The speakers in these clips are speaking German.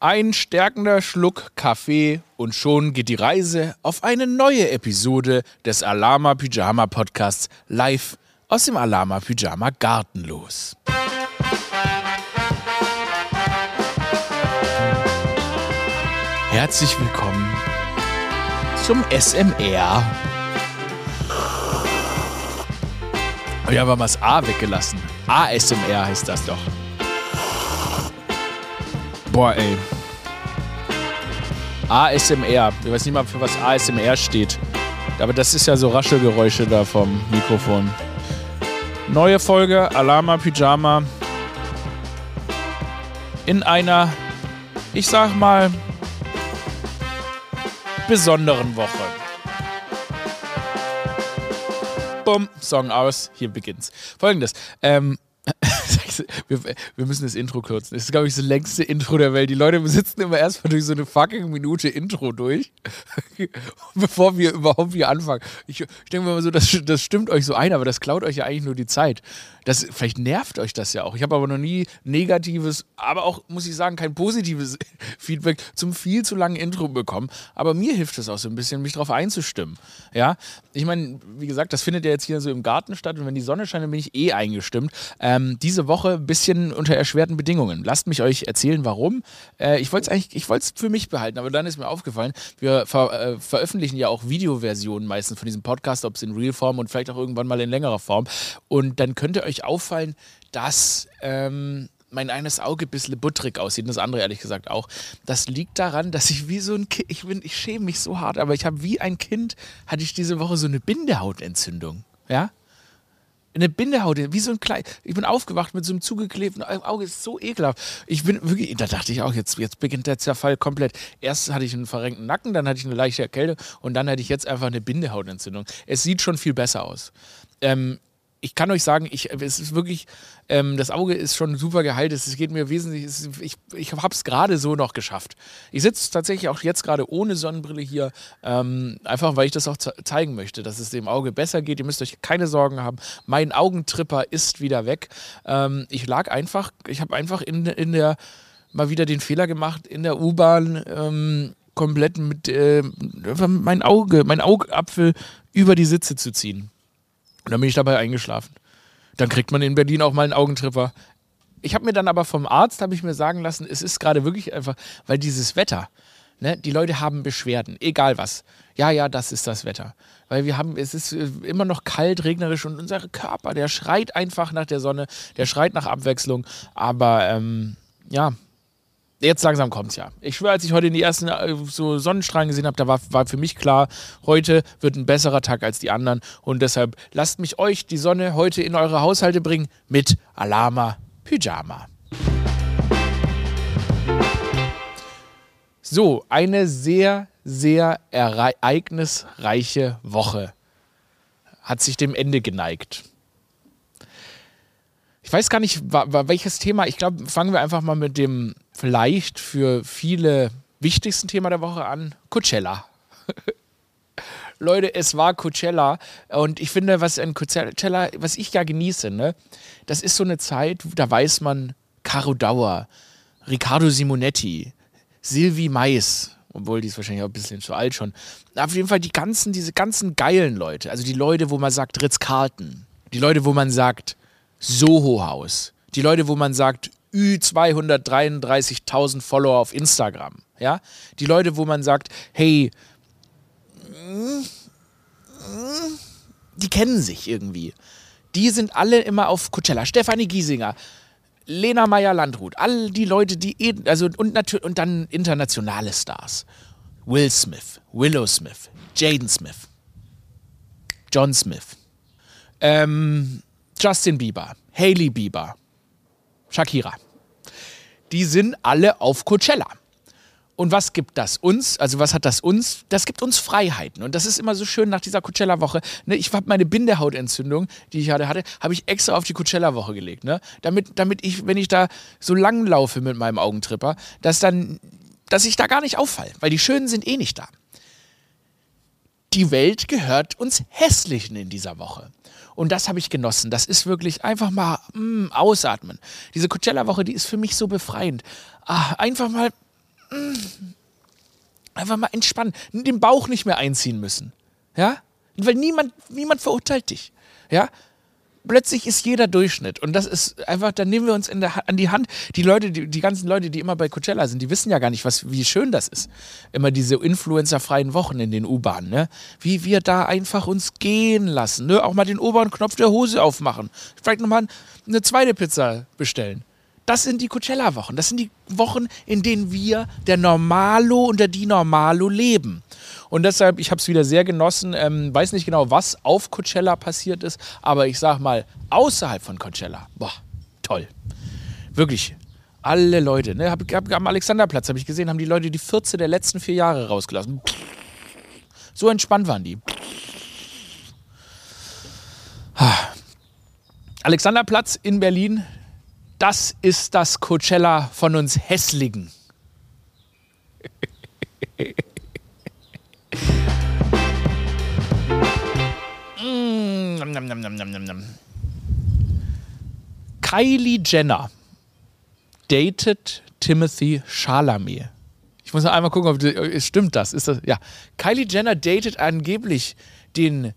Ein stärkender Schluck Kaffee und schon geht die Reise auf eine neue Episode des Alama Pyjama Podcasts live aus dem Alama Pyjama Garten los. Herzlich willkommen zum SMR. Oh ja, aber mal das A weggelassen. ASMR heißt das doch. Boah, ey. ASMR. Ich weiß nicht mal, für was ASMR steht. Aber das ist ja so Raschelgeräusche da vom Mikrofon. Neue Folge Alama Pyjama. In einer, ich sag mal, besonderen Woche. Bumm, Song aus, hier beginnt's. Folgendes. Ähm, wir, wir, müssen das Intro kürzen. Das ist, glaube ich, das längste Intro der Welt. Die Leute sitzen immer erstmal durch so eine fucking Minute Intro durch, bevor wir überhaupt hier anfangen. Ich, ich denke mal so, das, das stimmt euch so ein, aber das klaut euch ja eigentlich nur die Zeit. Das, vielleicht nervt euch das ja auch. Ich habe aber noch nie negatives, aber auch, muss ich sagen, kein positives Feedback zum viel zu langen Intro bekommen. Aber mir hilft es auch so ein bisschen, mich darauf einzustimmen. Ja, ich meine, wie gesagt, das findet ja jetzt hier so im Garten statt und wenn die Sonne scheint, dann bin ich eh eingestimmt. Ähm, diese Woche ein bisschen unter erschwerten Bedingungen. Lasst mich euch erzählen, warum. Äh, ich wollte es eigentlich, ich wollte es für mich behalten, aber dann ist mir aufgefallen, wir ver äh, veröffentlichen ja auch Videoversionen meistens von diesem Podcast, ob es in Realform und vielleicht auch irgendwann mal in längerer Form. Und dann könnt ihr euch auffallen, dass ähm, mein eines Auge ein bisschen butterig aussieht und das andere ehrlich gesagt auch. Das liegt daran, dass ich wie so ein Kind, ich, ich schäme mich so hart, aber ich habe wie ein Kind, hatte ich diese Woche so eine Bindehautentzündung. Ja? eine Bindehaut, wie so ein klein. Ich bin aufgewacht mit so einem zugeklebten Auge, ist so ekelhaft. Ich bin wirklich, da dachte ich auch, jetzt, jetzt beginnt der Zerfall komplett. Erst hatte ich einen verrenkten Nacken, dann hatte ich eine leichte Erkältung und dann hatte ich jetzt einfach eine Bindehautentzündung. Es sieht schon viel besser aus. Ähm, ich kann euch sagen, ich, es ist wirklich, ähm, das Auge ist schon super geheilt. Es geht mir wesentlich, es, ich, ich habe es gerade so noch geschafft. Ich sitze tatsächlich auch jetzt gerade ohne Sonnenbrille hier, ähm, einfach weil ich das auch zeigen möchte, dass es dem Auge besser geht. Ihr müsst euch keine Sorgen haben. Mein Augentripper ist wieder weg. Ähm, ich lag einfach, ich habe einfach in, in der, mal wieder den Fehler gemacht, in der U-Bahn ähm, komplett mit äh, mein Auge, mein Augapfel über die Sitze zu ziehen. Und dann bin ich dabei eingeschlafen. Dann kriegt man in Berlin auch mal einen Augentripper. Ich habe mir dann aber vom Arzt, habe ich mir sagen lassen, es ist gerade wirklich einfach, weil dieses Wetter, ne, die Leute haben Beschwerden, egal was. Ja, ja, das ist das Wetter. Weil wir haben, es ist äh, immer noch kalt, regnerisch und unser Körper, der schreit einfach nach der Sonne, der schreit nach Abwechslung. Aber ähm, ja, jetzt langsam kommt es ja. Ich schwöre, als ich heute die ersten äh, so Sonnenstrahlen gesehen habe, da war, war für mich klar, heute wird ein besserer Tag als die anderen. Und deshalb lasst mich euch die Sonne heute in eure Haushalte bringen mit Alama Pyjama. So, eine sehr, sehr ereignisreiche Woche hat sich dem Ende geneigt. Ich weiß gar nicht, welches Thema. Ich glaube, fangen wir einfach mal mit dem vielleicht für viele wichtigsten Thema der Woche an. Coachella. Leute, es war Coachella und ich finde, was ein Coachella, was ich ja genieße, ne, das ist so eine Zeit, da weiß man, Caro Dauer, Riccardo Simonetti, Sylvie Mais, obwohl die ist wahrscheinlich auch ein bisschen zu alt schon. Auf jeden Fall die ganzen, diese ganzen geilen Leute, also die Leute, wo man sagt Ritz-Carlton, die Leute, wo man sagt Soho-Haus. Die Leute, wo man sagt, Ü233.000 Follower auf Instagram. Ja? Die Leute, wo man sagt, hey, die kennen sich irgendwie. Die sind alle immer auf Coachella. Stefanie Giesinger, Lena Meyer-Landrut, all die Leute, die eh, also und natürlich und dann internationale Stars. Will Smith, Willow Smith, Jaden Smith, John Smith. Ähm, Justin Bieber, Hailey Bieber, Shakira. Die sind alle auf Coachella. Und was gibt das uns? Also was hat das uns? Das gibt uns Freiheiten. Und das ist immer so schön nach dieser Coachella-Woche. Ne, ich habe meine Bindehautentzündung, die ich hatte, hatte habe ich extra auf die Coachella-Woche gelegt. Ne? Damit, damit ich, wenn ich da so lang laufe mit meinem Augentripper, dass dann, dass ich da gar nicht auffalle. Weil die Schönen sind eh nicht da. Die Welt gehört uns Hässlichen in dieser Woche. Und das habe ich genossen. Das ist wirklich einfach mal mm, ausatmen. Diese Coachella-Woche, die ist für mich so befreiend. Ah, einfach mal mm, einfach mal entspannen, den Bauch nicht mehr einziehen müssen. Ja? Weil niemand, niemand verurteilt dich. Ja? Plötzlich ist jeder Durchschnitt. Und das ist einfach, dann nehmen wir uns der, an die Hand. Die Leute, die, die ganzen Leute, die immer bei Coachella sind, die wissen ja gar nicht, was, wie schön das ist. Immer diese influencerfreien Wochen in den U-Bahnen, ne? Wie wir da einfach uns gehen lassen, ne? Auch mal den oberen Knopf der Hose aufmachen. Vielleicht nochmal eine zweite Pizza bestellen. Das sind die Coachella-Wochen. Das sind die Wochen, in denen wir der Normalo unter die Normalo leben. Und deshalb, ich habe es wieder sehr genossen. Ähm, weiß nicht genau, was auf Coachella passiert ist, aber ich sag mal, außerhalb von Coachella, boah, toll. Wirklich. Alle Leute, ne, hab, hab, am Alexanderplatz habe ich gesehen, haben die Leute die 14 der letzten vier Jahre rausgelassen. So entspannt waren die. Alexanderplatz in Berlin, das ist das Coachella von uns Hässligen. Kylie Jenner datet Timothy Chalamet. Ich muss noch einmal gucken, ob das, stimmt das. Ist das. Ja. Kylie Jenner datet angeblich den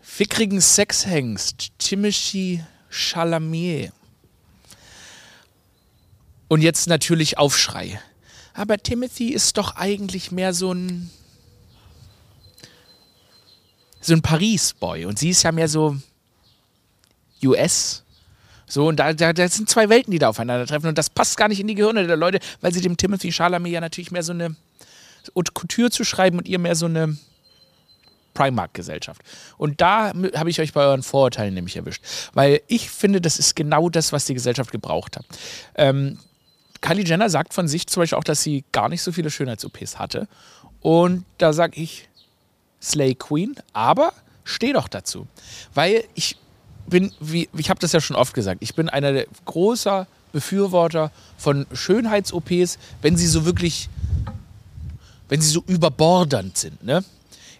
fickrigen Sexhengst Timothy Chalamet. Und jetzt natürlich Aufschrei. Aber Timothy ist doch eigentlich mehr so ein so ein Paris-Boy und sie ist ja mehr so US. So, und da, da, das sind zwei Welten, die da aufeinandertreffen. Und das passt gar nicht in die Gehirne der Leute, weil sie dem Timothy Chalamet ja natürlich mehr so eine Haute Couture zu schreiben und ihr mehr so eine Primark-Gesellschaft. Und da habe ich euch bei euren Vorurteilen nämlich erwischt. Weil ich finde, das ist genau das, was die Gesellschaft gebraucht hat. Ähm, Kylie Jenner sagt von sich zum Beispiel auch, dass sie gar nicht so viele Schönheits-OPs hatte. Und da sage ich, Slay Queen, aber steh doch dazu. Weil ich bin, wie, ich habe das ja schon oft gesagt, ich bin einer der großer Befürworter von Schönheits-OPs, wenn sie so wirklich, wenn sie so überbordernd sind. Ne?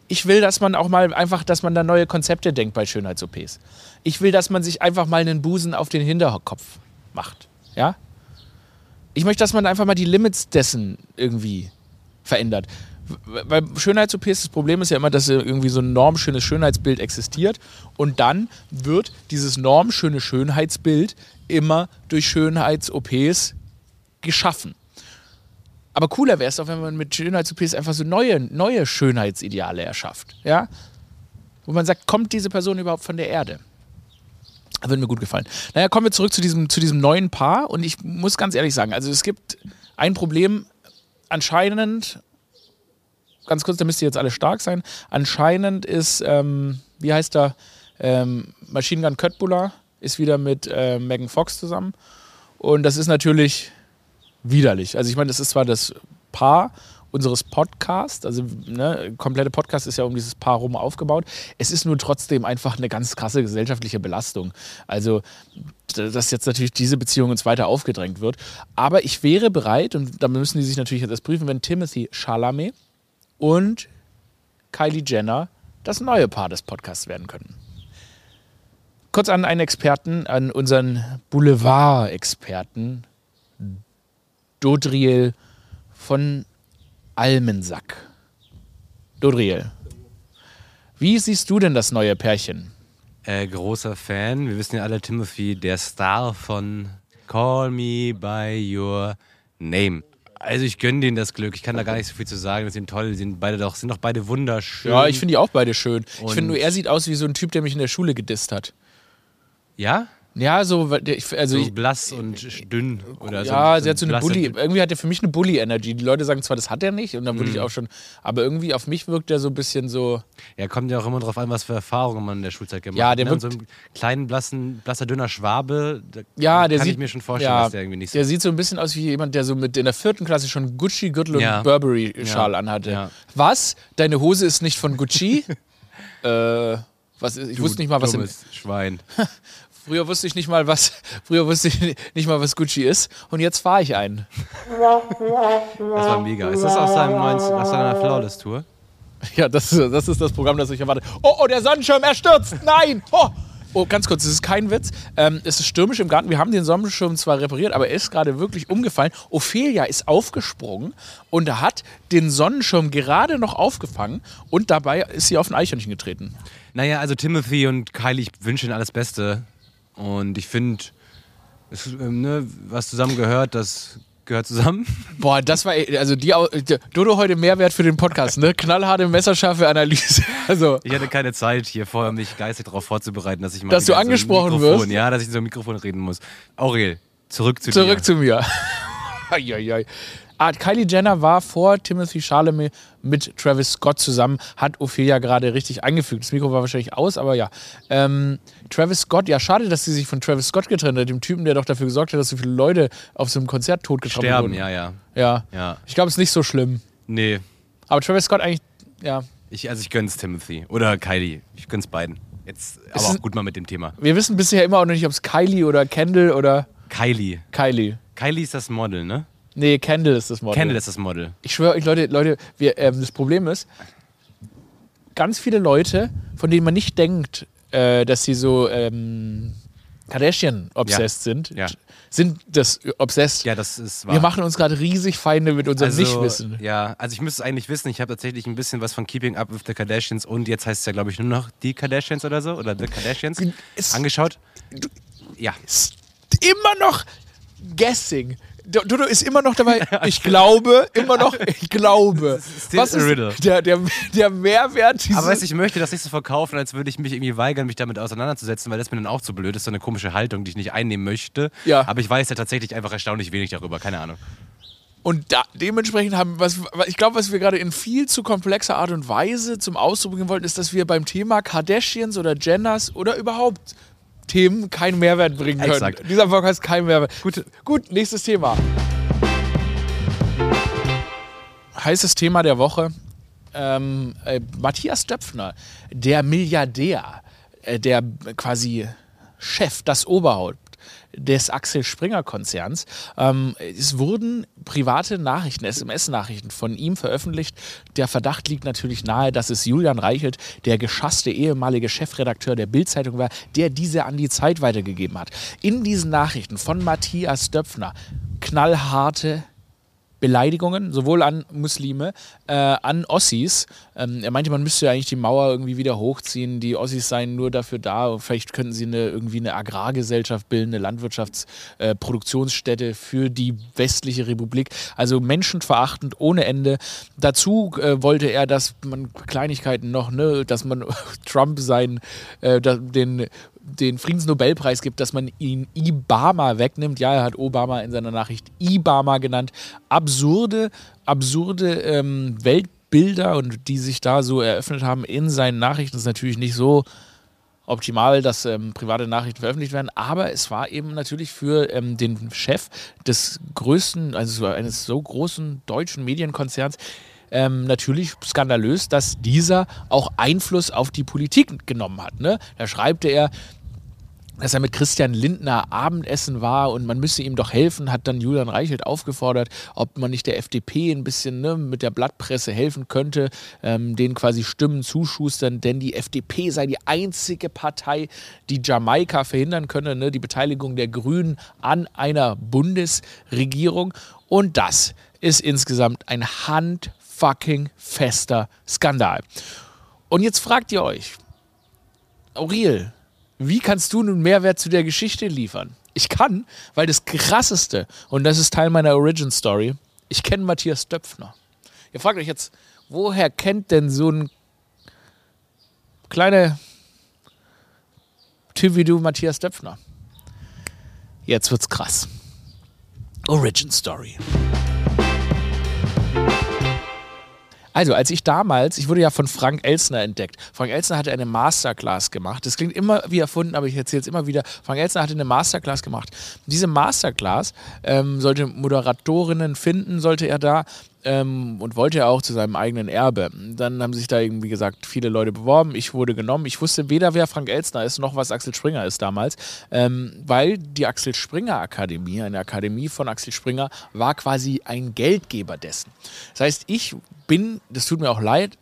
Ich will, dass man auch mal einfach, dass man da neue Konzepte denkt bei Schönheits-OPs. Ich will, dass man sich einfach mal einen Busen auf den Hinterkopf macht. Ja? Ich möchte, dass man einfach mal die Limits dessen irgendwie verändert. Weil Schönheits-OPs, das Problem ist ja immer, dass irgendwie so ein normschönes Schönheitsbild existiert und dann wird dieses normschöne Schönheitsbild immer durch Schönheits-OPs geschaffen. Aber cooler wäre es doch, wenn man mit Schönheits-OPs einfach so neue, neue Schönheitsideale erschafft. Ja? Wo man sagt, kommt diese Person überhaupt von der Erde? Würde mir gut gefallen. Naja, kommen wir zurück zu diesem, zu diesem neuen Paar. Und ich muss ganz ehrlich sagen, also es gibt ein Problem. Anscheinend, ganz kurz, da müsst ihr jetzt alle stark sein. Anscheinend ist, ähm, wie heißt er, ähm, Machine Gun Köttbullar ist wieder mit äh, Megan Fox zusammen. Und das ist natürlich widerlich. Also ich meine, das ist zwar das Paar unseres Podcasts, also ne, komplette Podcast ist ja um dieses Paar rum aufgebaut. Es ist nur trotzdem einfach eine ganz krasse gesellschaftliche Belastung. Also, dass jetzt natürlich diese Beziehung uns weiter aufgedrängt wird. Aber ich wäre bereit, und da müssen die sich natürlich jetzt prüfen, wenn Timothy Chalamet und Kylie Jenner das neue Paar des Podcasts werden können. Kurz an einen Experten, an unseren Boulevard-Experten, Dodriel von Almensack. Dodriel, wie siehst du denn das neue Pärchen? Äh, großer Fan. Wir wissen ja alle, Timothy, der Star von Call Me By Your Name. Also ich gönne denen das Glück. Ich kann da gar nicht so viel zu sagen. Die sind toll. Die sind beide doch, sind doch beide wunderschön. Ja, ich finde die auch beide schön. Und ich finde nur, er sieht aus wie so ein Typ, der mich in der Schule gedisst hat. Ja? Ja, so, also so blass und dünn oder so. Ja, sie hat so eine Bully. Irgendwie hat er für mich eine Bully-Energy. Die Leute sagen zwar, das hat er nicht, und dann würde mm. ich mhm. auch schon. Aber irgendwie auf mich wirkt er so ein bisschen so. Ja, kommt ja auch immer drauf an, was für Erfahrungen man in der Schulzeit gemacht hat. Ja, der ne? wirkt. So einen kleinen, blassen, blasser, dünner Schwabe. ja, der kann sieht, ich mir schon vorstellen, ja, dass der irgendwie nicht so. Der sieht so ein bisschen aus wie jemand, der so mit in der vierten Klasse schon Gucci-Gürtel ja. und Burberry-Schal ja. anhatte. Was? Deine Hose ist nicht von Gucci? äh. Was ich du wusste nicht mal, was im Schwein. Früher wusste ich nicht mal, was, früher wusste ich nicht mal, was Gucci ist. Und jetzt fahre ich einen. Das war mega. Ist das aus, seinem neuen, aus seiner Flawless-Tour? Ja, das, das ist das Programm, das ich erwarte. Oh, oh, der Sonnenschirm, er stürzt! Nein! Oh, Oh, ganz kurz, es ist kein Witz. Ähm, es ist stürmisch im Garten. Wir haben den Sonnenschirm zwar repariert, aber er ist gerade wirklich umgefallen. Ophelia ist aufgesprungen und hat den Sonnenschirm gerade noch aufgefangen und dabei ist sie auf ein Eichhörnchen getreten. Naja, also Timothy und Kylie, ich wünsche ihnen alles Beste. Und ich finde, ähm, ne, was zusammengehört, das gehört zusammen. Boah, das war, also die, Dodo heute Mehrwert für den Podcast, ne? Knallharte, messerscharfe Analyse. Also, Ich hatte keine Zeit, hier vorher mich geistig darauf vorzubereiten, dass ich mal Dass du so angesprochen Mikrofon, wirst? Ja, dass ich in so ein Mikrofon reden muss. Aurel, zurück zu zurück dir. zu mir. Eieiei. Ah, Kylie Jenner war vor Timothy Chalamet mit Travis Scott zusammen, hat Ophelia gerade richtig eingefügt. Das Mikro war wahrscheinlich aus, aber ja. Ähm, Travis Scott, ja, schade, dass sie sich von Travis Scott getrennt hat, dem Typen, der doch dafür gesorgt hat, dass so viele Leute auf so einem Konzert Sterben, wurden. ja, ja. Ja. Ja. Ich glaube, es ist nicht so schlimm. Nee, Aber Travis Scott eigentlich, ja. ich, also ich gönn's Timothy. Oder Kylie. Ich gönn's beiden. Jetzt aber Es auch ist- gut mal mit dem Thema. Wir wissen bisher immer auch noch nicht, ob es Kylie oder Kendall oder Kylie. Kylie. Kylie ist das Model, ne? Nee, Kendall ist das Model. Kendall ist das Model. Ich schwöre euch, Leute, Leute, wir, ähm, das Problem ist, ganz viele Leute, von denen man nicht denkt, äh, dass sie so ähm, Kardashian-obsessed sind, Ja. sind das obsessed. Ja, das ist wahr. wir machen uns gerade riesig Feinde mit unserem also, Nichtwissen. Ja, also ich müsste es eigentlich wissen. Ich habe tatsächlich ein bisschen was von Keeping Up with the Kardashians und jetzt heißt es ja, glaube ich, nur noch die Kardashians oder so. Oder The Kardashians. Es- angeschaut. Ja. Ist immer noch guessing. Do- Dodo ist immer noch dabei. Ich glaube, immer noch, ich glaube. still Was ist riddle. der, der, der Mehrwert dieses Aber weißt, du, ich möchte das nicht so verkaufen, als würde ich mich irgendwie weigern, mich damit auseinanderzusetzen, weil das mir dann auch zu blöd ist. So eine komische Haltung, die ich nicht einnehmen möchte. Ja. Aber ich weiß ja tatsächlich einfach erstaunlich wenig darüber. Keine Ahnung. Und da, dementsprechend haben, was- ich glaube, was wir gerade in viel zu komplexer Art und Weise zum Ausdruck bringen wollten, ist, dass wir beim Thema Kardashians oder Jenners oder überhaupt Themen keinen Mehrwert bringen können. Exakt. Dieser Podcast keinen Mehrwert. Gut, gut, nächstes Thema. Heißes Thema der Woche. Ähm, äh, Matthias Döpfner, der Milliardär, äh, der quasi Chef, das Oberhaupt des Axel Springer Konzerns. Ähm, es wurden private Nachrichten, SMS-Nachrichten von ihm veröffentlicht. Der Verdacht liegt natürlich nahe, dass es Julian Reichelt, der geschasste ehemalige Chefredakteur der Bild-Zeitung war, der diese an die Zeit weitergegeben hat. In diesen Nachrichten von Matthias Döpfner knallharte Beleidigungen, sowohl an Muslime, äh, an Ossis. Ähm, er meinte, man müsste ja eigentlich die Mauer irgendwie wieder hochziehen. Die Ossis seien nur dafür da. Vielleicht könnten sie eine, irgendwie eine Agrargesellschaft bilden, eine Landwirtschaftsproduktionsstätte äh, für die westliche Republik. Also menschenverachtend ohne Ende. Dazu äh, wollte er, dass man Kleinigkeiten noch, ne, dass man Trump seinen, äh, den den Friedensnobelpreis gibt, dass man ihn Ibama wegnimmt. Ja, er hat Obama in seiner Nachricht Ibama genannt. Absurde, absurde ähm, Weltbilder und die sich da so eröffnet haben in seinen Nachrichten. Das ist natürlich nicht so optimal, dass ähm, private Nachrichten veröffentlicht werden, aber es war eben natürlich für ähm, den Chef des größten, also eines so großen deutschen Medienkonzerns, ähm, natürlich skandalös, dass dieser auch Einfluss auf die Politik genommen hat. Ne? Da schreibt er, dass er mit Christian Lindner Abendessen war und man müsse ihm doch helfen, hat dann Julian Reichelt aufgefordert, ob man nicht der FDP ein bisschen ne, mit der Blattpresse helfen könnte, ähm, denen quasi Stimmen zuschustern, denn die FDP sei die einzige Partei, die Jamaika verhindern könne, ne, die Beteiligung der Grünen an einer Bundesregierung. Und das ist insgesamt ein handfucking fester Skandal. Und jetzt fragt ihr euch, Aurel, wie kannst du nun Mehrwert zu der Geschichte liefern? Ich kann, weil das Krasseste, und das ist Teil meiner Origin Story, ich kenne Matthias Döpfner. Ihr fragt euch jetzt, woher kennt denn so ein kleiner Typ wie du Matthias Döpfner? Jetzt wird's krass. Origin Story. Also, als ich damals, ich wurde ja von Frank Elsner entdeckt. Frank Elsner hatte eine Masterclass gemacht. Das klingt immer wie erfunden, aber ich erzähle es immer wieder. Frank Elsner hatte eine Masterclass gemacht. Diese Masterclass ähm, sollte Moderatorinnen finden, sollte er da ähm, und wollte er auch zu seinem eigenen Erbe. Dann haben sich da irgendwie gesagt viele Leute beworben. Ich wurde genommen. Ich wusste weder, wer Frank Elsner ist, noch was Axel Springer ist damals, ähm, weil die Axel Springer Akademie, eine Akademie von Axel Springer, war quasi ein Geldgeber dessen. Das heißt, ich bin, das tut mir auch leid,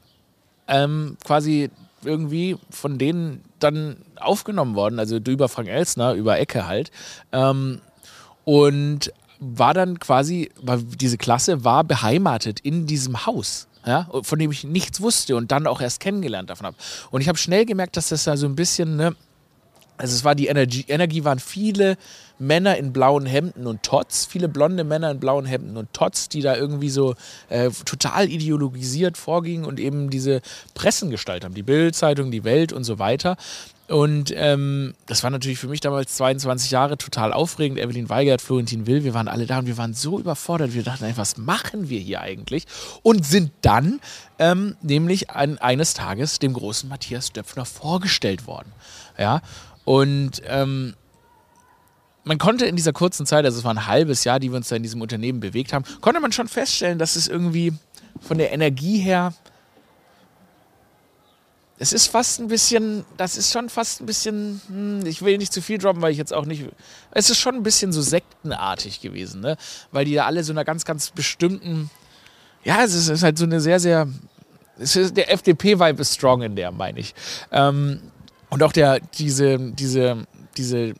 ähm, quasi irgendwie von denen dann aufgenommen worden, also über Frank Elsner, über Ecke halt. Ähm, und war dann quasi, war, diese Klasse war beheimatet in diesem Haus. Ja, von dem ich nichts wusste und dann auch erst kennengelernt davon habe. Und ich habe schnell gemerkt, dass das da so ein bisschen, ne, also es war die Energie, Energie waren viele Männer in blauen Hemden und Tots, viele blonde Männer in blauen Hemden und Tots, die da irgendwie so äh, total ideologisiert vorgingen und eben diese Pressen gestaltet haben, die Bildzeitung, die Welt und so weiter. Und ähm, das war natürlich für mich damals 22 Jahre total aufregend. Evelyn Weigert, Florentin Will, wir waren alle da und wir waren so überfordert. Wir dachten, was machen wir hier eigentlich? Und sind dann ähm, nämlich an, eines Tages dem großen Matthias Döpfner vorgestellt worden. Ja, und ähm, man konnte in dieser kurzen Zeit, also es war ein halbes Jahr, die wir uns da in diesem Unternehmen bewegt haben, konnte man schon feststellen, dass es irgendwie von der Energie her es ist fast ein bisschen, das ist schon fast ein bisschen, hm, ich will nicht zu viel droppen, weil ich jetzt auch nicht, es ist schon ein bisschen so sektenartig gewesen, ne? Weil die da alle so einer ganz, ganz bestimmten, ja, es ist, halt so eine sehr, sehr, ist, der FDP-Vibe ist strong in der, meine ich. Ähm, und auch der, diese, diese, diese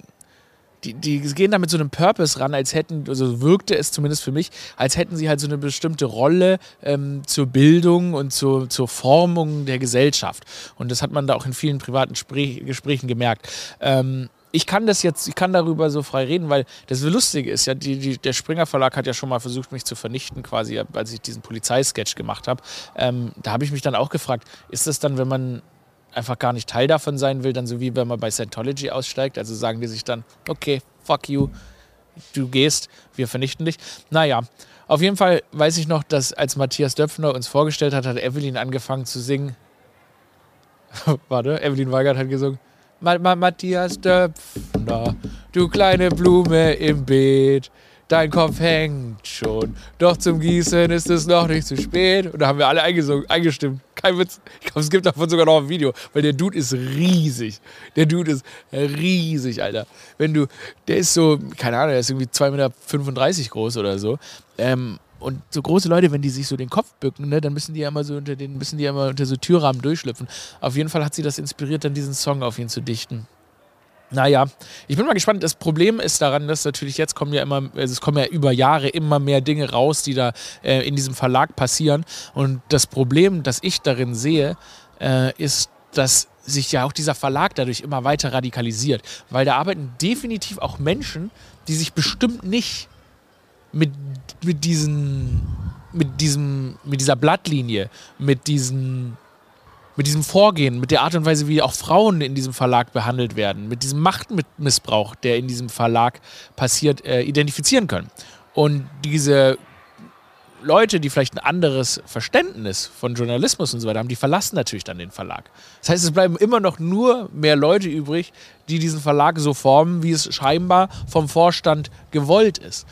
die, die gehen da mit so einem Purpose ran, als hätten, also wirkte es zumindest für mich, als hätten sie halt so eine bestimmte Rolle ähm, zur Bildung und zur, zur Formung der Gesellschaft. Und das hat man da auch in vielen privaten Sprech Gesprächen gemerkt. Ähm, ich kann das jetzt, ich kann darüber so frei reden, weil das Lustige ist ja, die, die, der Springer Verlag hat ja schon mal versucht, mich zu vernichten, quasi, als ich diesen Polizeisketch gemacht habe. Ähm, da habe ich mich dann auch gefragt, ist das dann, wenn man einfach gar nicht Teil davon sein will, dann so wie wenn man bei Scientology aussteigt. Also sagen die sich dann, okay, fuck you, du gehst, wir vernichten dich. Naja, auf jeden Fall weiß ich noch, dass als Matthias Döpfner uns vorgestellt hat, hat Evelyn angefangen zu singen. Warte, Evelyn Weigert hat gesungen. Matthias Döpfner, du kleine Blume im Beet dein Kopf hängt schon. Doch zum Gießen ist es noch nicht zu spät. Und da haben wir alle eingestimmt. Kein Witz. Ich glaube, es gibt davon sogar noch ein Video, weil der Dude ist riesig. Der Dude ist riesig, Alter. Wenn du, der ist so, keine Ahnung, der ist irgendwie 2,35 Meter groß oder so. Ähm, und so große Leute, wenn die sich so den Kopf bücken, ne, dann müssen die ja immer so unter den, müssen die ja immer unter so Türrahmen durchschlüpfen. Auf jeden Fall hat sie das inspiriert, dann diesen Song auf ihn zu dichten. Naja, ich bin mal gespannt. Das Problem ist daran, dass natürlich jetzt kommen ja immer, also es kommen ja über Jahre immer mehr Dinge raus, die da äh, in diesem Verlag passieren. Und das Problem, das ich darin sehe, äh, ist, dass sich ja auch dieser Verlag dadurch immer weiter radikalisiert. Weil da arbeiten definitiv auch Menschen, die sich bestimmt nicht mit, mit diesen, mit diesem, mit dieser Blattlinie, mit diesen mit diesem Vorgehen, mit der Art und Weise, wie auch Frauen in diesem Verlag behandelt werden, mit diesem Machtmissbrauch, der in diesem Verlag passiert, äh, identifizieren können. Und diese Leute, die vielleicht ein anderes Verständnis von Journalismus und so weiter haben, die verlassen natürlich dann den Verlag. Das heißt, es bleiben immer noch nur mehr Leute übrig, die diesen Verlag so formen, wie es scheinbar vom Vorstand gewollt ist.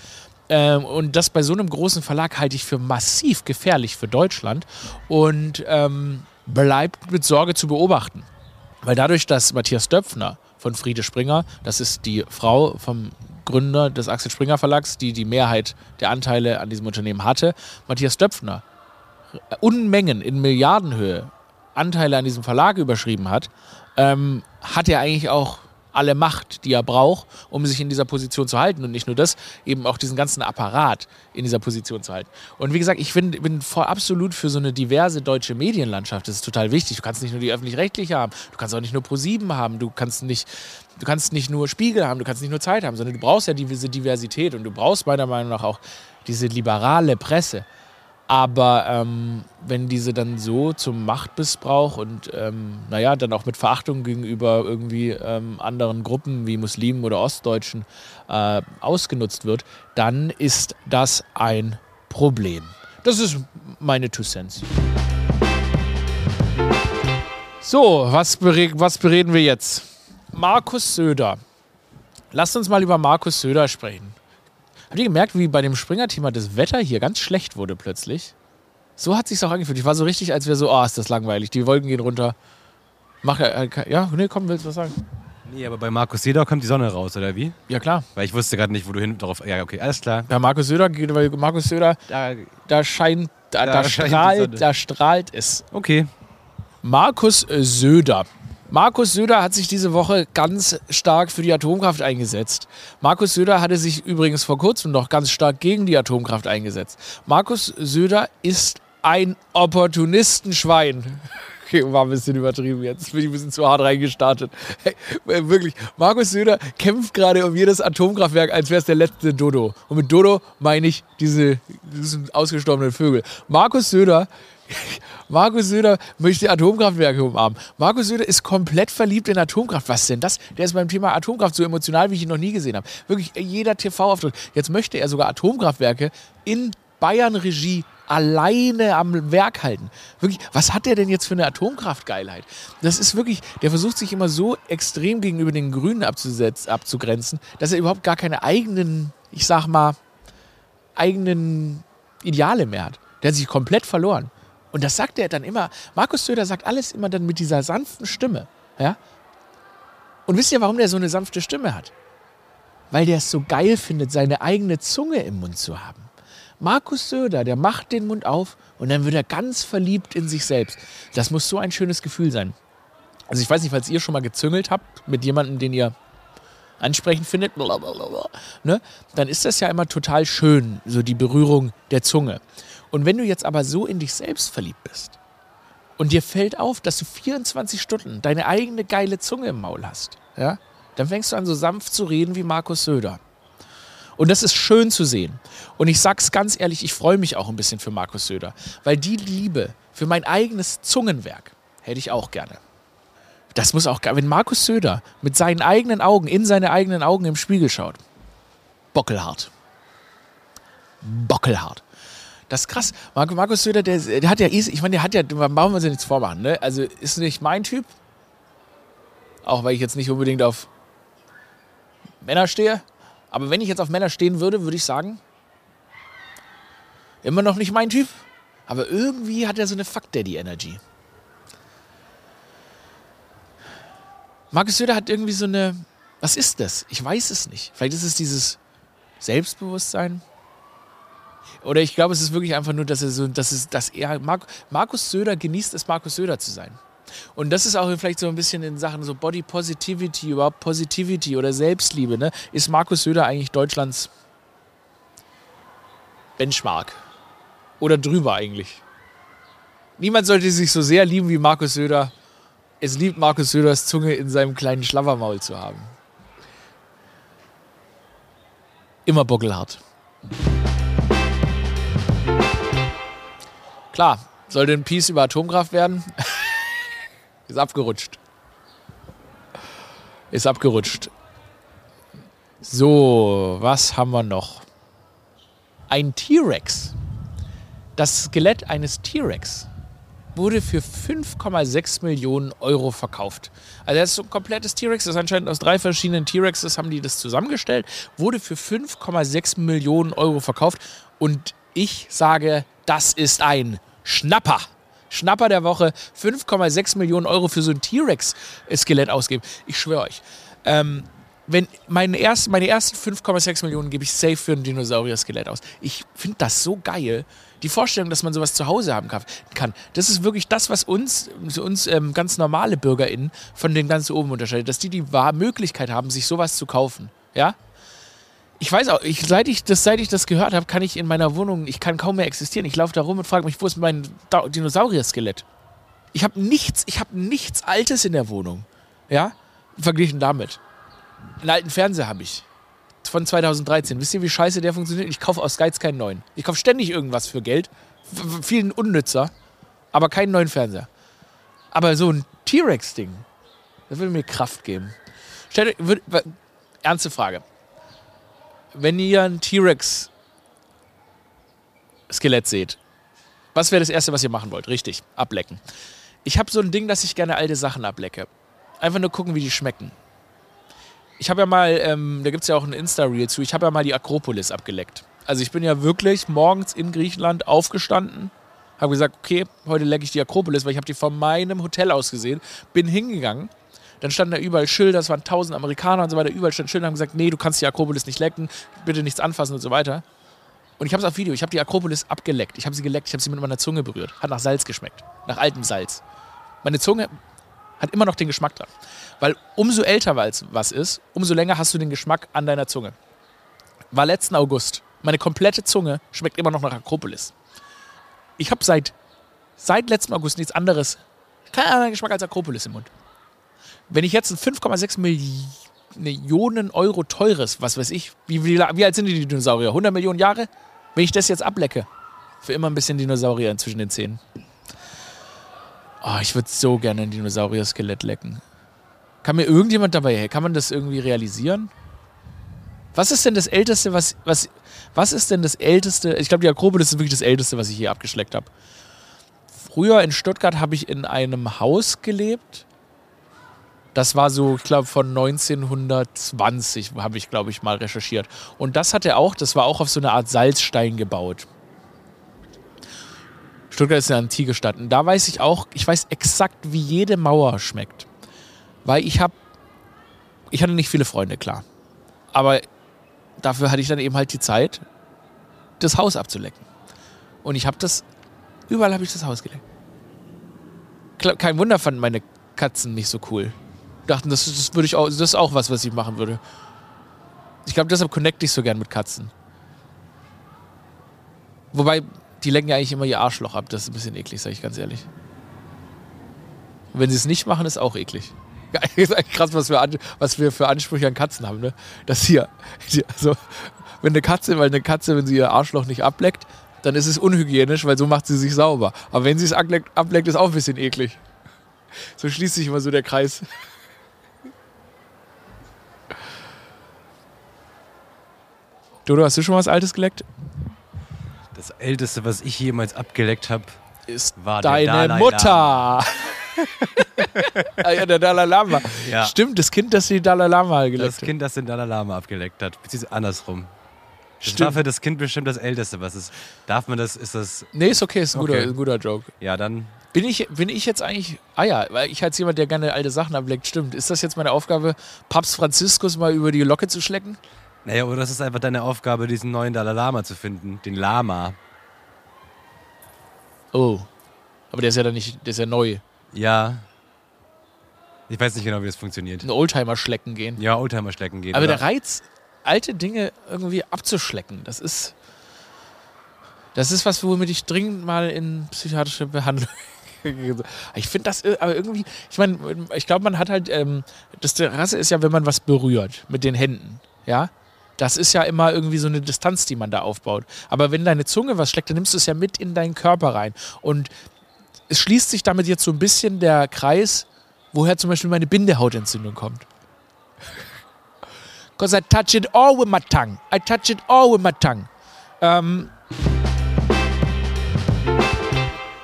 Ähm, und das bei so einem großen Verlag halte ich für massiv gefährlich für Deutschland. Und ähm, bleibt mit Sorge zu beobachten. Weil dadurch, dass Matthias Döpfner von Friede Springer, das ist die Frau vom Gründer des Axel Springer Verlags, die die Mehrheit der Anteile an diesem Unternehmen hatte, Matthias Döpfner Unmengen in Milliardenhöhe Anteile an diesem Verlag überschrieben hat, ähm, hat er eigentlich auch alle Macht, die er braucht, um sich in dieser Position zu halten. Und nicht nur das, eben auch diesen ganzen Apparat in dieser Position zu halten. Und wie gesagt, ich find, bin voll absolut für so eine diverse deutsche Medienlandschaft. Das ist total wichtig. Du kannst nicht nur die öffentlich-rechtliche haben, du kannst auch nicht nur Pro7 haben, du kannst nicht, du kannst nicht nur Spiegel haben, du kannst nicht nur Zeit haben, sondern du brauchst ja diese Diversität und du brauchst meiner Meinung nach auch diese liberale Presse. Aber ähm, wenn diese dann so zum Machtmissbrauch und ähm, naja, dann auch mit Verachtung gegenüber irgendwie ähm, anderen Gruppen wie Muslimen oder Ostdeutschen äh, ausgenutzt wird, dann ist das ein Problem. Das ist meine Two Cents. So, was, was bereden wir jetzt? Markus Söder. Lasst uns mal über Markus Söder sprechen. Habt ihr gemerkt, wie bei dem Springer-Thema das Wetter hier ganz schlecht wurde plötzlich? So hat sich auch angefühlt. Ich war so richtig, als wäre so, oh, ist das langweilig. Die Wolken gehen runter. Mach äh, ja, nee, komm, willst du was sagen? Nee, aber bei Markus Söder kommt die Sonne raus, oder wie? Ja, klar. Weil ich wusste gerade nicht, wo du hin drauf. Ja, okay, alles klar. Ja, Markus Söder, weil Markus Söder, da, da scheint, da, da, da strahlt, da strahlt es. Okay. Markus Söder. Markus Söder hat sich diese Woche ganz stark für die Atomkraft eingesetzt. Markus Söder hatte sich übrigens vor kurzem noch ganz stark gegen die Atomkraft eingesetzt. Markus Söder ist ein Opportunistenschwein. Okay, war ein bisschen übertrieben jetzt. Bin ich ein bisschen zu hart reingestartet. Hey, wirklich, Markus Söder kämpft gerade um jedes Atomkraftwerk, als wäre es der letzte Dodo. Und mit Dodo meine ich diese, diese ausgestorbenen Vögel. Markus Söder Markus Söder möchte Atomkraftwerke umarmen. Markus Söder ist komplett verliebt in Atomkraft. Was denn das? Der ist beim Thema Atomkraft so emotional, wie ich ihn noch nie gesehen habe. Wirklich jeder TV-Auftritt. Jetzt möchte er sogar Atomkraftwerke in Bayern-Regie alleine am Werk halten. Wirklich, was hat der denn jetzt für eine Atomkraftgeilheit? Das ist wirklich, der versucht sich immer so extrem gegenüber den Grünen abzugrenzen, dass er überhaupt gar keine eigenen, ich sag mal, eigenen Ideale mehr hat. Der hat sich komplett verloren. Und das sagt er dann immer. Markus Söder sagt alles immer dann mit dieser sanften Stimme. Ja? Und wisst ihr, warum der so eine sanfte Stimme hat? Weil der es so geil findet, seine eigene Zunge im Mund zu haben. Markus Söder, der macht den Mund auf und dann wird er ganz verliebt in sich selbst. Das muss so ein schönes Gefühl sein. Also ich weiß nicht, falls ihr schon mal gezüngelt habt mit jemandem, den ihr ansprechend findet, ne, dann ist das ja immer total schön, so die Berührung der Zunge. Und wenn du jetzt aber so in dich selbst verliebt bist und dir fällt auf, dass du 24 Stunden deine eigene geile Zunge im Maul hast, ja, dann fängst du an, so sanft zu reden wie Markus Söder. Und das ist schön zu sehen. Und ich sag's ganz ehrlich, ich freue mich auch ein bisschen für Markus Söder, weil die Liebe für mein eigenes Zungenwerk hätte ich auch gerne. Das muss auch, wenn Markus Söder mit seinen eigenen Augen in seine eigenen Augen im Spiegel schaut. Bockelhart. Bockelhart. Das ist krass. Markus Söder, der, der hat ja, ich meine, der hat ja, brauchen wir uns ja nichts vormachen, ne? Also ist nicht mein Typ. Auch weil ich jetzt nicht unbedingt auf Männer stehe. Aber wenn ich jetzt auf Männer stehen würde, würde ich sagen, immer noch nicht mein Typ. Aber irgendwie hat er so eine Fuck Daddy Energy. Markus Söder hat irgendwie so eine. Was ist das? Ich weiß es nicht. Vielleicht ist es dieses Selbstbewusstsein. Oder ich glaube, es ist wirklich einfach nur, dass er so, dass es, dass er, Mark, Markus Söder genießt es, Markus Söder zu sein. Und das ist auch vielleicht so ein bisschen in Sachen so Body Positivity, überhaupt Positivity oder Selbstliebe. Ne? Ist Markus Söder eigentlich Deutschlands Benchmark? Oder drüber eigentlich? Niemand sollte sich so sehr lieben wie Markus Söder. Es liebt Markus Söders Zunge in seinem kleinen Schlabbermaul zu haben. Immer bockelhart. Klar, sollte ein Peace über Atomkraft werden? Ist abgerutscht. Ist abgerutscht. So, was haben wir noch? Ein T-Rex. Das Skelett eines T-Rex wurde für 5,6 Millionen Euro verkauft. Also das ist so ein komplettes T-Rex, das ist anscheinend aus drei verschiedenen T-Rexes haben die das zusammengestellt, wurde für 5,6 Millionen Euro verkauft und ich sage, das ist ein Schnapper. Schnapper der Woche, 5,6 Millionen Euro für so ein T-Rex-Skelett ausgeben. Ich schwöre euch. Ähm, wenn meine, ersten, meine ersten 5,6 Millionen gebe ich safe für ein Dinosaurier-Skelett aus. Ich finde das so geil. Die Vorstellung, dass man sowas zu Hause haben kann, das ist wirklich das, was uns, uns ähm, ganz normale BürgerInnen von den ganz oben unterscheidet. Dass die die Möglichkeit haben, sich sowas zu kaufen. Ja? Ich weiß auch, ich, seit, ich das, seit ich das gehört habe, kann ich in meiner Wohnung, ich kann kaum mehr existieren. Ich laufe da rum und frage mich, wo ist mein Dinosaurier-Skelett? Ich habe nichts, ich habe nichts Altes in der Wohnung. Ja? Verglichen damit. Einen alten Fernseher habe ich. Von 2013. Wisst ihr, wie scheiße der funktioniert? Ich kaufe aus Geiz keinen neuen. Ich kaufe ständig irgendwas für Geld. Vielen unnützer. Aber keinen neuen Fernseher. Aber so ein T-Rex-Ding, das würde mir Kraft geben. Stellt euch, ernste Frage wenn ihr ein T-Rex-Skelett seht, was wäre das Erste, was ihr machen wollt? Richtig, ablecken. Ich habe so ein Ding, dass ich gerne alte Sachen ablecke. Einfach nur gucken, wie die schmecken. Ich habe ja mal, ähm, da gibt es ja auch ein Insta-Reel zu, ich habe ja mal die Akropolis abgeleckt. Also ich bin ja wirklich morgens in Griechenland aufgestanden, habe gesagt, okay, heute lecke ich die Akropolis, weil ich habe die von meinem Hotel aus gesehen, bin hingegangen dann standen da überall Schilder, es waren tausend Amerikaner und so weiter, überall standen Schilder und haben gesagt, nee, du kannst die Akropolis nicht lecken, bitte nichts anfassen und so weiter. Und ich habe es auf Video, ich habe die Akropolis abgeleckt, ich habe sie geleckt, ich habe sie mit meiner Zunge berührt. Hat nach Salz geschmeckt, nach altem Salz. Meine Zunge hat immer noch den Geschmack dran. Weil umso älter was ist, umso länger hast du den Geschmack an deiner Zunge. War letzten August. Meine komplette Zunge schmeckt immer noch nach Akropolis. Ich habe seit, seit letztem August nichts anderes, keinen anderen Geschmack als Akropolis im Mund. Wenn ich jetzt ein 5,6 Millionen Euro teures, was weiß ich, wie, wie, wie alt sind die Dinosaurier? 100 Millionen Jahre? Wenn ich das jetzt ablecke, für immer ein bisschen Dinosaurier zwischen den Zähnen. Oh, ich würde so gerne ein Dinosaurier-Skelett lecken. Kann mir irgendjemand dabei helfen? Kann man das irgendwie realisieren? Was ist denn das Älteste, was, was, was ist denn das Älteste? Ich glaube, die Akropolis ist wirklich das Älteste, was ich hier abgeschleckt habe. Früher in Stuttgart habe ich in einem Haus gelebt. Das war so, ich glaube, von 1920 habe ich, glaube ich, mal recherchiert. Und das hatte auch, das war auch auf so eine Art Salzstein gebaut. Stuttgart ist eine antike Stadt. Und da weiß ich auch, ich weiß exakt, wie jede Mauer schmeckt. Weil ich habe, ich hatte nicht viele Freunde, klar. Aber dafür hatte ich dann eben halt die Zeit, das Haus abzulecken. Und ich habe das, überall habe ich das Haus geleckt. Kein Wunder fanden meine Katzen nicht so cool. Dachten, das, das, würde ich auch, das ist auch was, was ich machen würde. Ich glaube, deshalb connecte ich so gern mit Katzen. Wobei, die lecken ja eigentlich immer ihr Arschloch ab. Das ist ein bisschen eklig, sage ich ganz ehrlich. Und wenn sie es nicht machen, ist auch eklig. Krass, was wir, was wir für Ansprüche an Katzen haben, ne? Dass hier, also, wenn eine Katze, weil eine Katze, wenn sie ihr Arschloch nicht ableckt, dann ist es unhygienisch, weil so macht sie sich sauber. Aber wenn sie es ableckt, ableckt ist auch ein bisschen eklig. So schließt sich immer so der Kreis. Dodo, hast du schon was Altes geleckt? Das Älteste, was ich jemals abgeleckt habe, ist war deine Mutter. ah, ja, der Dalai Lama. Ja. Stimmt, das Kind, das die Dalai Lama geleckt hat. Das Kind, das den Dalai Lama abgeleckt hat. Beziehungsweise andersrum. Das Stimmt. war für das Kind bestimmt das Älteste. Was ist? Darf man das? Ist das. Nee, ist okay, ist ein, okay. Guter, ein guter Joke. Ja, dann. Bin ich, bin ich jetzt eigentlich. Ah ja, weil ich als jemand, der gerne alte Sachen ableckt, stimmt. Ist das jetzt meine Aufgabe, Papst Franziskus mal über die Locke zu schlecken? Naja, oder das ist einfach deine Aufgabe, diesen neuen Dalai Lama zu finden. Den Lama. Oh. Aber der ist ja dann nicht. Der ist ja neu. Ja. Ich weiß nicht genau, wie das funktioniert. Ein Oldtimer schlecken gehen. Ja, Oldtimer schlecken gehen. Aber oder? der Reiz, alte Dinge irgendwie abzuschlecken, das ist. Das ist was, womit ich dringend mal in psychiatrische Behandlung. ich finde das äh, aber irgendwie, ich meine, ich glaube, man hat halt, ähm, das Terrasse ist ja, wenn man was berührt mit den Händen, ja, das ist ja immer irgendwie so eine Distanz, die man da aufbaut. Aber wenn deine Zunge was schlägt, dann nimmst du es ja mit in deinen Körper rein. Und es schließt sich damit jetzt so ein bisschen der Kreis, woher zum Beispiel meine Bindehautentzündung kommt. Because I touch it all with my tongue. I touch it all with my tongue. Ähm,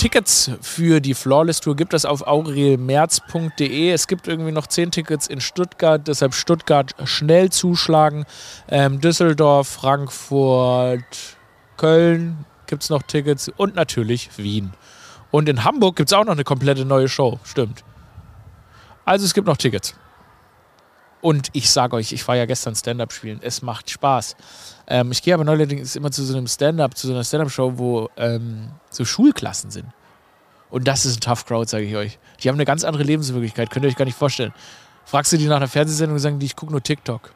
Tickets für die Flawless Tour gibt es auf aurelmerz.de. Es gibt irgendwie noch zehn Tickets in Stuttgart, deshalb Stuttgart schnell zuschlagen. Ähm, Düsseldorf, Frankfurt, Köln gibt es noch Tickets und natürlich Wien. Und in Hamburg gibt es auch noch eine komplette neue Show. Stimmt. Also es gibt noch Tickets. Und ich sage euch, ich war ja gestern Stand-up spielen. Es macht Spaß. Ähm, ich gehe aber neuerdings immer zu so einem Stand-up, zu so einer Stand-up-Show, wo ähm, so Schulklassen sind. Und das ist ein Tough Crowd, sage ich euch. Die haben eine ganz andere Lebenswirklichkeit, könnt ihr euch gar nicht vorstellen. Fragst du die nach einer Fernsehsendung und sagen die, ich gucke nur TikTok.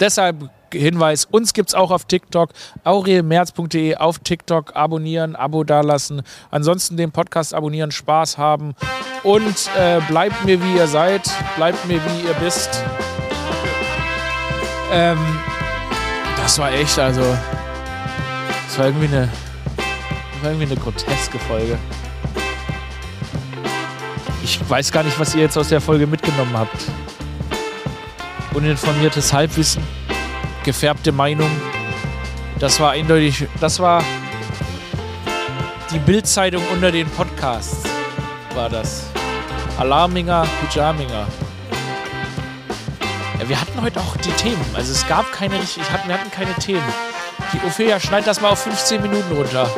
Deshalb Hinweis, uns gibt es auch auf TikTok, aurelmerz.de auf TikTok abonnieren, Abo dalassen. Ansonsten den Podcast abonnieren, Spaß haben und äh, bleibt mir wie ihr seid, bleibt mir wie ihr bist. Ähm, das war echt, also, das war irgendwie eine, das war irgendwie eine groteske Folge. Ich weiß gar nicht, was ihr jetzt aus der Folge mitgenommen habt uninformiertes Halbwissen, gefärbte Meinung. Das war eindeutig, das war die Bildzeitung unter den Podcasts, war das. Alarminger, Pyjaminger. Ja, wir hatten heute auch die Themen. Also es gab keine richtig, wir hatten keine Themen. Die Ophelia schneidet das mal auf 15 Minuten runter.